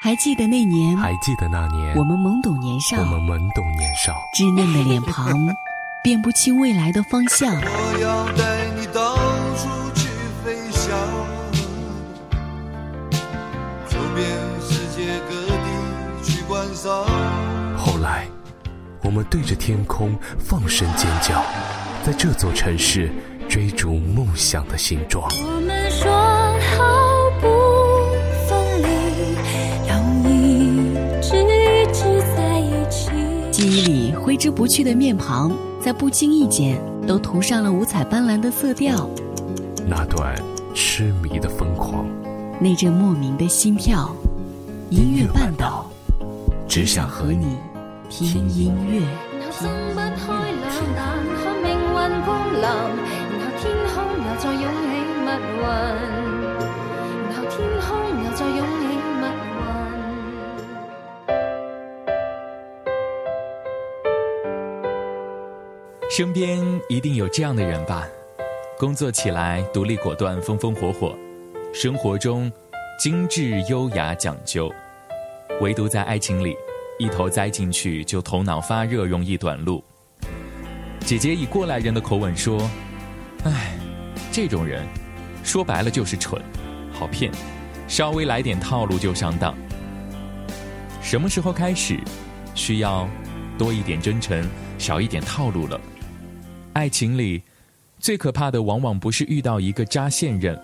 还记得那年，还记得那年，我们懵懂年少，我们懵懂年少，稚嫩的脸庞，辨不清未来的方向。我要带你到处去飞翔，走遍世界各地去观赏。后来，我们对着天空放声尖叫，在这座城市追逐梦想的形状。之不去的面庞，在不经意间都涂上了五彩斑斓的色调。那段痴迷的疯狂，那阵莫名的心跳。音乐半岛，只想和你听音乐。然後睜不開兩眼，看命運光臨，然後天空又再湧起密雲，然後天空又再湧身边一定有这样的人吧，工作起来独立果断、风风火火，生活中精致优雅讲究，唯独在爱情里，一头栽进去就头脑发热，容易短路。姐姐以过来人的口吻说：“唉，这种人，说白了就是蠢，好骗，稍微来点套路就上当。什么时候开始，需要多一点真诚，少一点套路了？”爱情里，最可怕的往往不是遇到一个渣现任，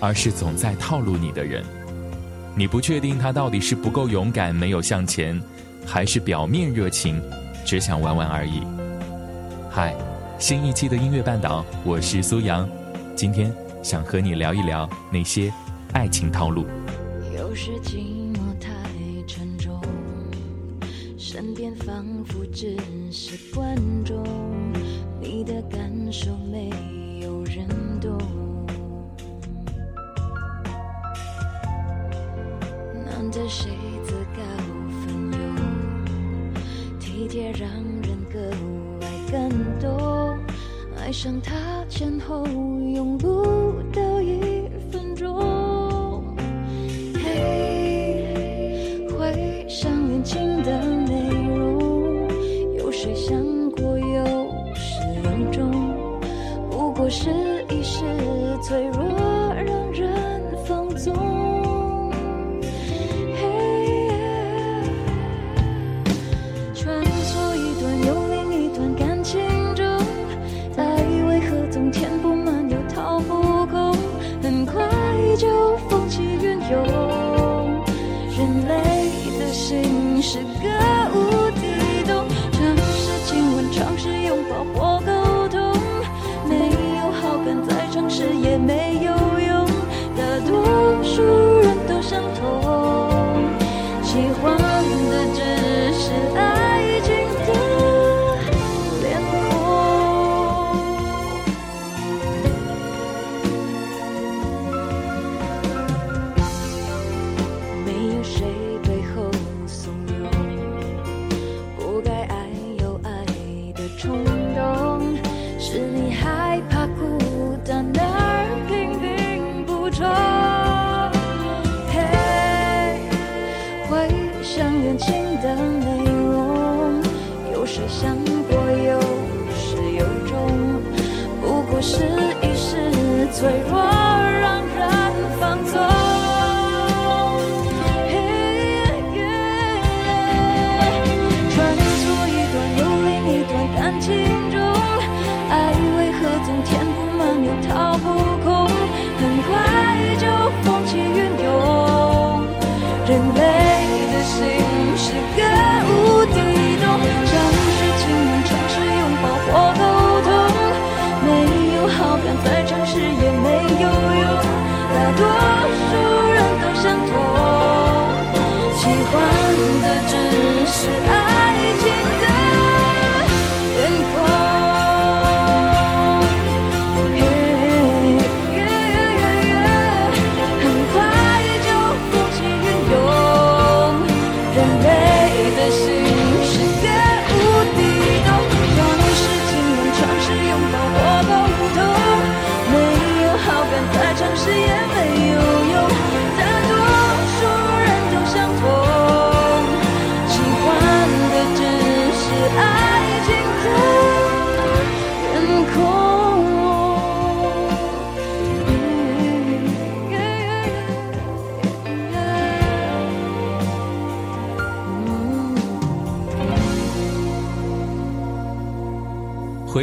而是总在套路你的人。你不确定他到底是不够勇敢，没有向前，还是表面热情，只想玩玩而已。嗨，新一期的音乐半岛，我是苏阳，今天想和你聊一聊那些爱情套路。有时寂寞太沉重，身边仿佛只是观众，你的感受没有人懂。难得谁自告奋勇，体贴让人格外感动，爱上他前后用不到一分钟。是个无底洞，尝试亲吻，尝试拥抱或沟通，没有好感再尝试也没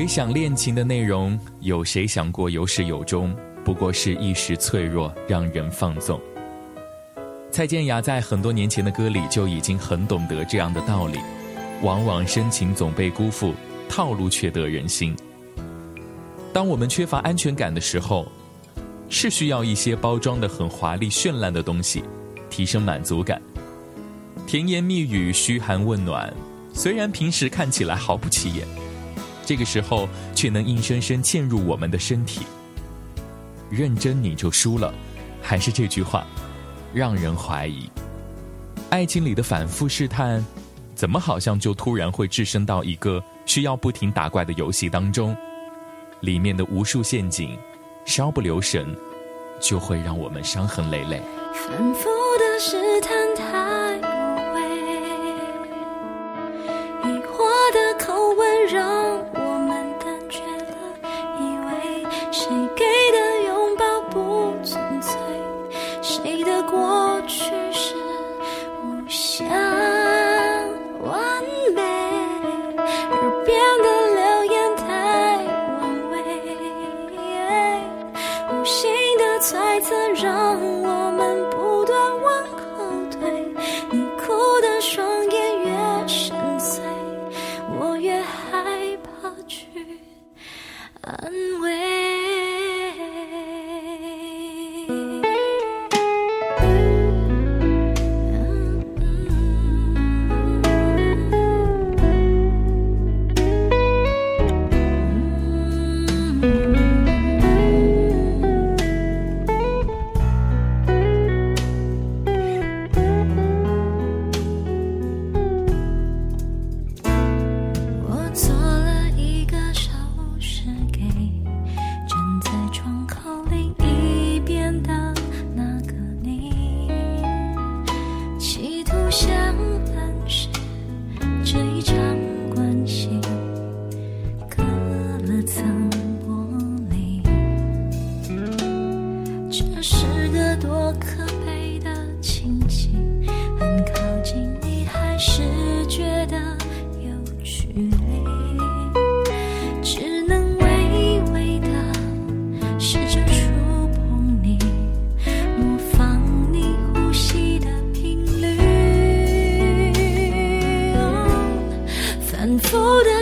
想恋情的内容，有谁想过有始有终？不过是一时脆弱，让人放纵。蔡健雅在很多年前的歌里就已经很懂得这样的道理。往往深情总被辜负，套路却得人心。当我们缺乏安全感的时候，是需要一些包装的很华丽、绚烂的东西，提升满足感。甜言蜜语、嘘寒问暖，虽然平时看起来毫不起眼，这个时候却能硬生生嵌入我们的身体。认真你就输了，还是这句话，让人怀疑。爱情里的反复试探。怎么好像就突然会置身到一个需要不停打怪的游戏当中？里面的无数陷阱，稍不留神，就会让我们伤痕累累。反复的试探太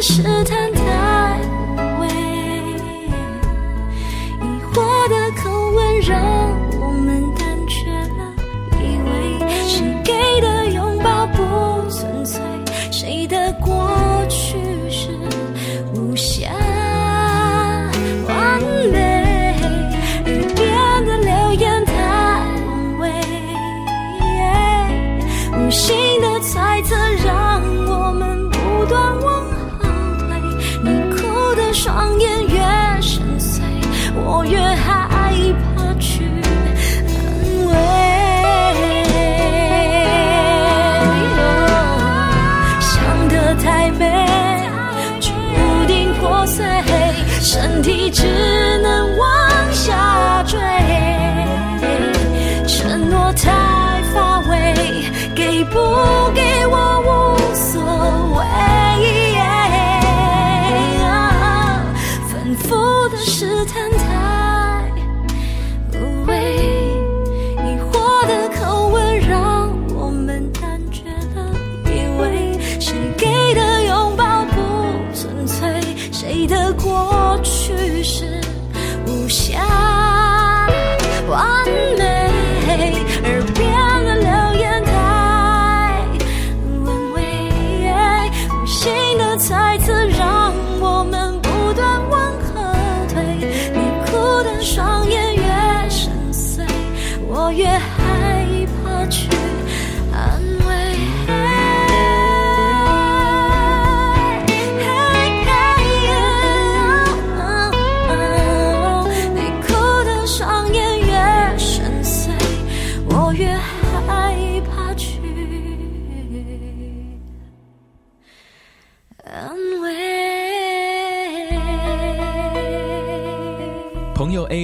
是他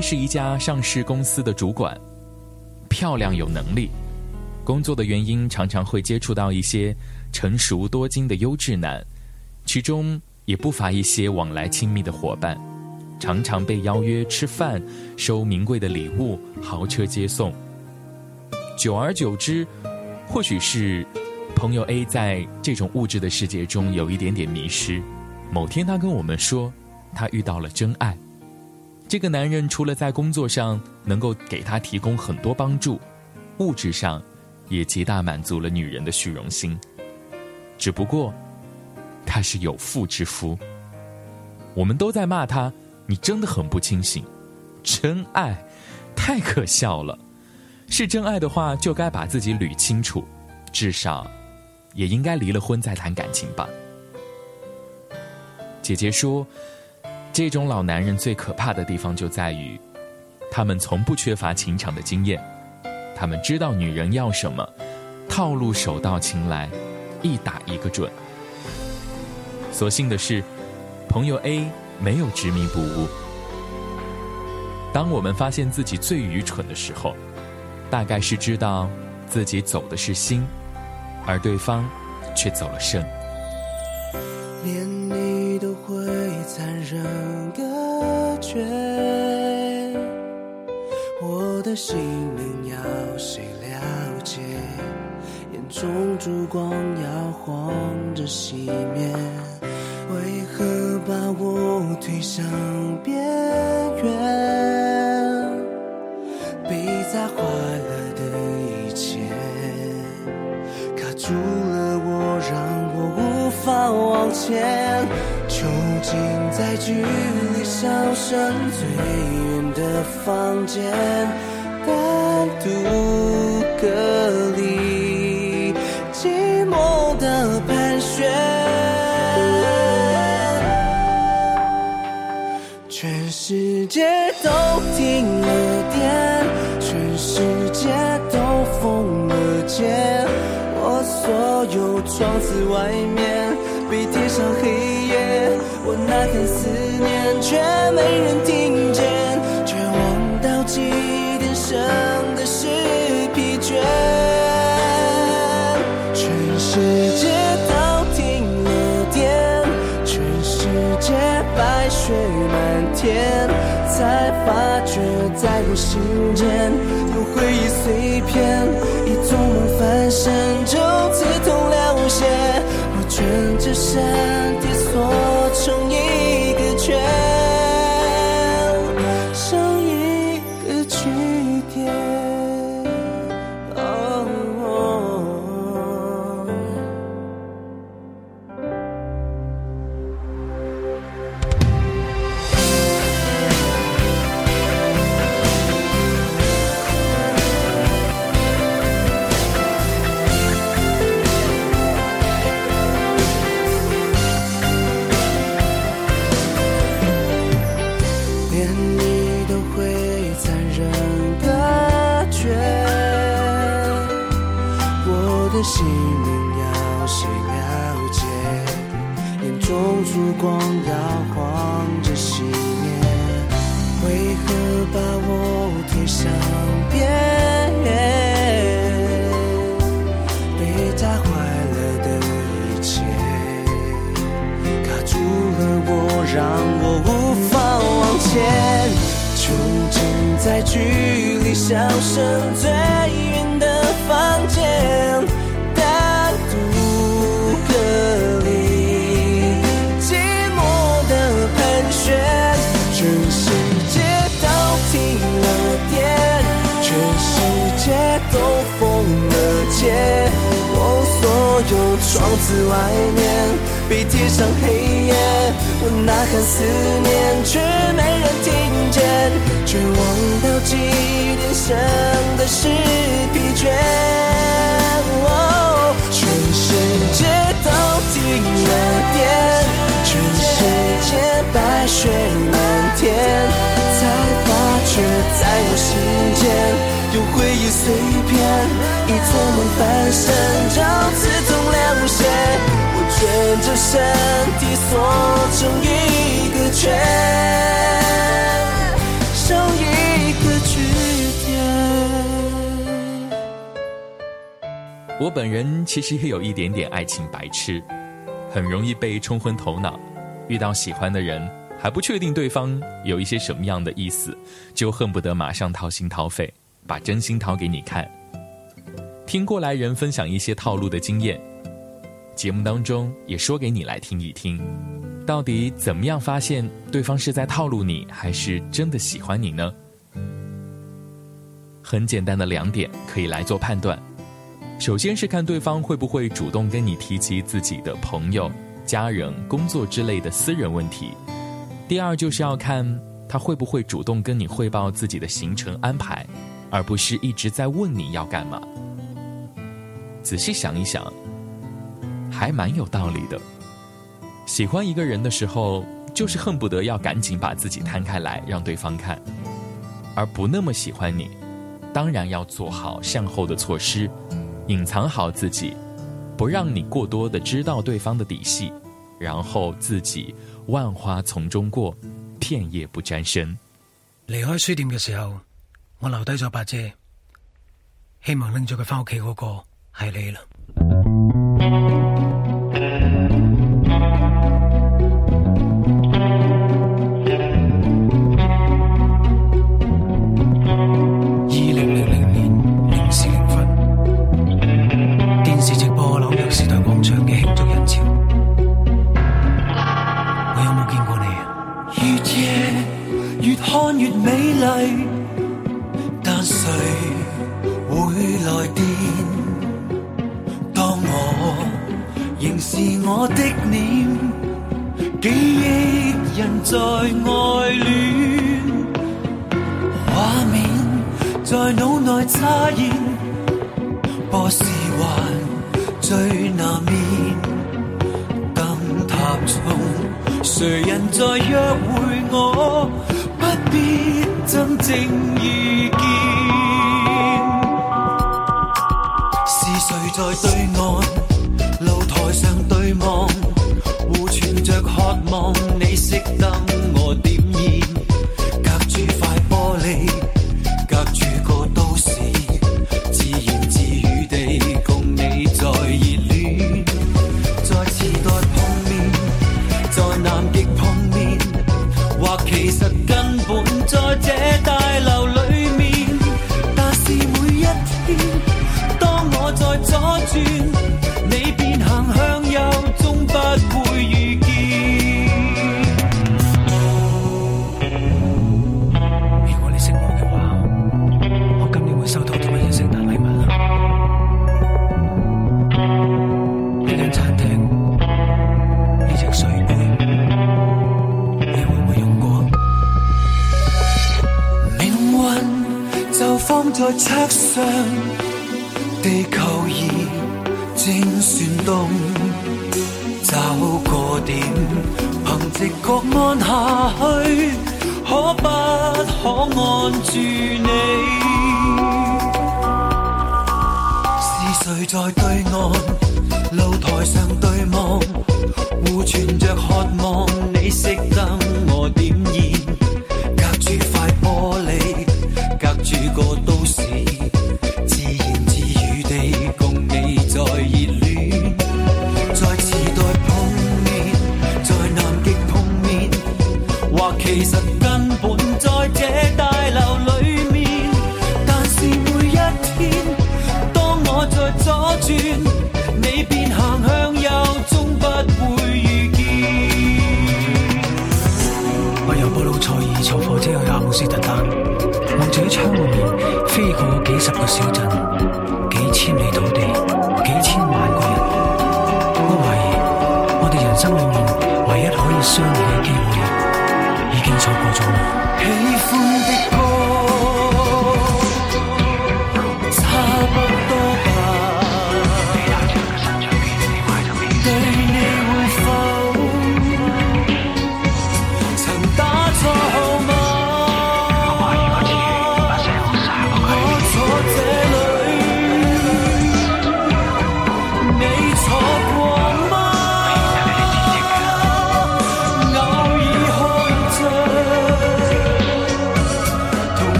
是一家上市公司的主管，漂亮有能力，工作的原因常常会接触到一些成熟多金的优质男，其中也不乏一些往来亲密的伙伴，常常被邀约吃饭，收名贵的礼物，豪车接送。久而久之，或许是朋友 A 在这种物质的世界中有一点点迷失。某天，他跟我们说，他遇到了真爱。这个男人除了在工作上能够给他提供很多帮助，物质上也极大满足了女人的虚荣心。只不过，他是有妇之夫。我们都在骂他，你真的很不清醒。真爱，太可笑了。是真爱的话，就该把自己捋清楚，至少，也应该离了婚再谈感情吧。姐姐说。这种老男人最可怕的地方就在于，他们从不缺乏情场的经验，他们知道女人要什么，套路手到擒来，一打一个准。所幸的是，朋友 A 没有执迷不悟。当我们发现自己最愚蠢的时候，大概是知道自己走的是心，而对方却走了肾。连你都会残忍的心灵要谁了解？眼中烛光摇晃着熄灭，为何把我推向边缘？被砸坏了的一切，卡住了我，让我无法往前。囚禁在距离笑声最远的房间，单独隔离寂寞的盘旋，全世界都停了电，全世界都疯了街，我所有窗子外面被贴上黑夜。我呐喊思念，却没人在我心间有回忆碎片，一做梦翻身就刺痛了血，我蜷着身体缩。窗子外面被贴上黑夜。我呐喊思念，却没人听见，绝望到极点，剩的是疲倦。全世界都停了电，全世界白雪满天，才发觉在我心间有回忆碎片，一做梦翻身就刺痛了血。卷着身体缩成一个圈，像一个句点。我本人其实也有一点点爱情白痴，很容易被冲昏头脑，遇到喜欢的人，还不确定对方有一些什么样的意思，就恨不得马上掏心掏肺，把真心掏给你看。听过来人分享一些套路的经验，节目当中也说给你来听一听，到底怎么样发现对方是在套路你，还是真的喜欢你呢？很简单的两点可以来做判断，首先是看对方会不会主动跟你提及自己的朋友。家人、工作之类的私人问题。第二，就是要看他会不会主动跟你汇报自己的行程安排，而不是一直在问你要干嘛。仔细想一想，还蛮有道理的。喜欢一个人的时候，就是恨不得要赶紧把自己摊开来让对方看；而不那么喜欢你，当然要做好向后的措施，隐藏好自己。不让你过多的知道对方的底细，然后自己万花丛中过，片叶不沾身。离开书店嘅时候，我留低咗把遮，希望拎咗佢翻屋企嗰个系你啦。 在爱恋，画面在脑内出现，何时还最难面？灯塔中，谁人在约会我？不必真正遇见，是谁在对岸？在侧上地球仪正旋动找个点凭直觉按下去可不可按住你？是谁在对岸？露台上对望互传着渴望你熄灯我点其实根本在这大楼里面。但是每一天，当我在左转，你便行向右，终不会遇见。我由布鲁塞尔坐火车去阿姆斯特丹，望住喺窗户面飞过几十个小镇。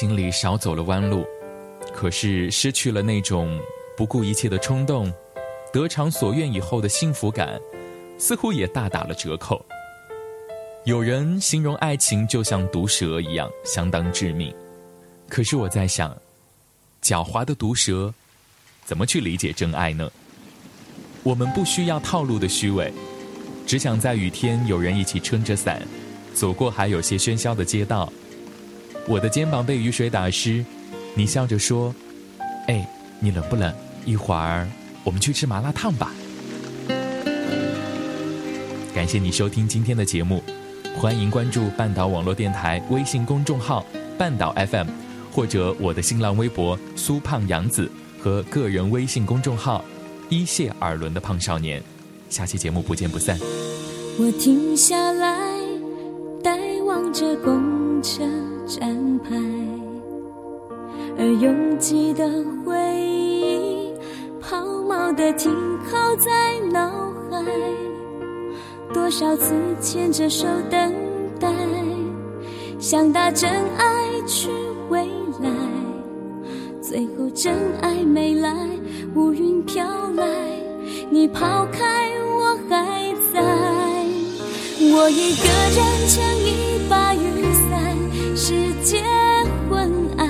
情里少走了弯路，可是失去了那种不顾一切的冲动，得偿所愿以后的幸福感，似乎也大打了折扣。有人形容爱情就像毒蛇一样，相当致命。可是我在想，狡猾的毒蛇，怎么去理解真爱呢？我们不需要套路的虚伪，只想在雨天有人一起撑着伞，走过还有些喧嚣的街道。我的肩膀被雨水打湿，你笑着说：“哎，你冷不冷？一会儿我们去吃麻辣烫吧。”感谢你收听今天的节目，欢迎关注半岛网络电台微信公众号“半岛 FM”，或者我的新浪微博“苏胖杨子”和个人微信公众号“一泻耳轮的胖少年”。下期节目不见不散。我停下来，呆望着公车站牌，而拥挤的回忆，抛锚的停靠在脑海。多少次牵着手等待，想打真爱去未来，最后真爱没来，乌云飘来，你抛开我还在。我一个人撑一把雨伞，世界昏暗，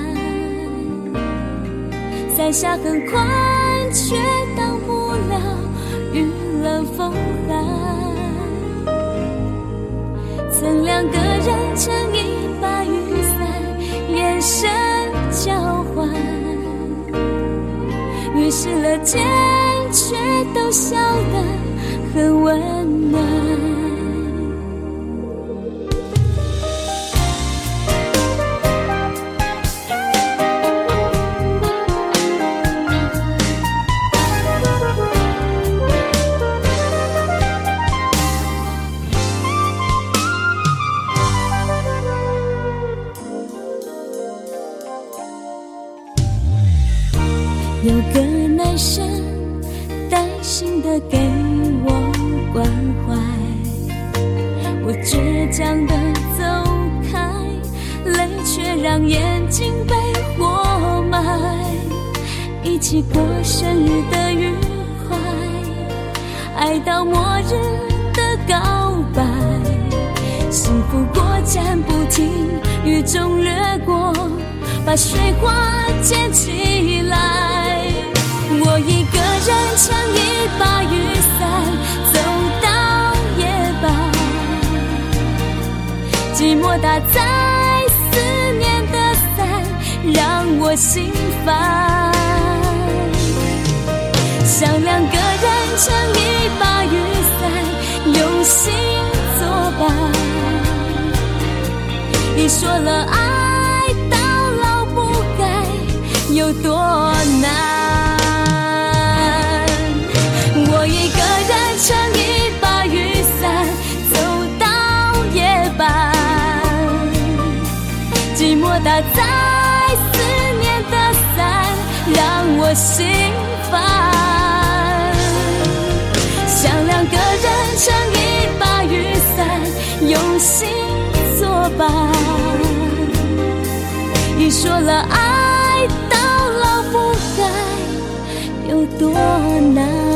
伞下很宽，却挡不了雨冷风寒。曾两个人撑一把雨伞，眼神交换，于是了间却都笑得很温暖。把水花溅起来。我一个人撑一把雨伞，走到夜半，寂寞打在思念的伞，让我心烦。想两个人撑一把雨伞，用心作伴。你说了爱打在思念的伞，让我心烦。想两个人撑一把雨伞，用心作伴。你说了爱到老不该，有多难？